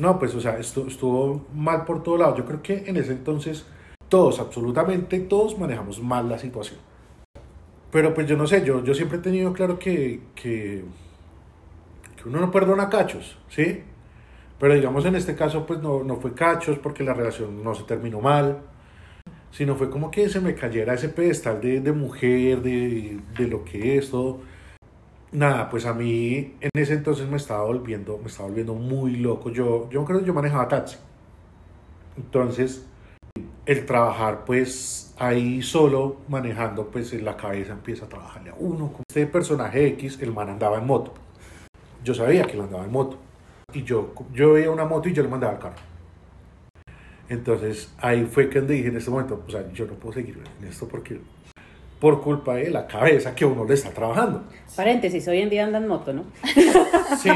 No, pues, o sea, estu- estuvo mal por todo lado. Yo creo que en ese entonces todos, absolutamente todos, manejamos mal la situación. Pero pues yo no sé, yo, yo siempre he tenido claro que, que, que uno no perdona cachos, ¿sí? Pero digamos en este caso, pues no, no fue cachos porque la relación no se terminó mal, sino fue como que se me cayera ese pedestal de, de mujer, de, de lo que es todo. Nada, pues a mí en ese entonces me estaba volviendo, me estaba volviendo muy loco. Yo, yo creo que yo manejaba taxi. Entonces, el trabajar pues ahí solo manejando, pues en la cabeza empieza a trabajarle a uno. Este personaje X, el man andaba en moto. Yo sabía que él andaba en moto. Y yo, yo veía una moto y yo le mandaba el carro. Entonces ahí fue que dije en este momento, o sea, yo no puedo seguir en esto porque por culpa de la cabeza que uno le está trabajando. Paréntesis, hoy en día andan moto, ¿no? Sí,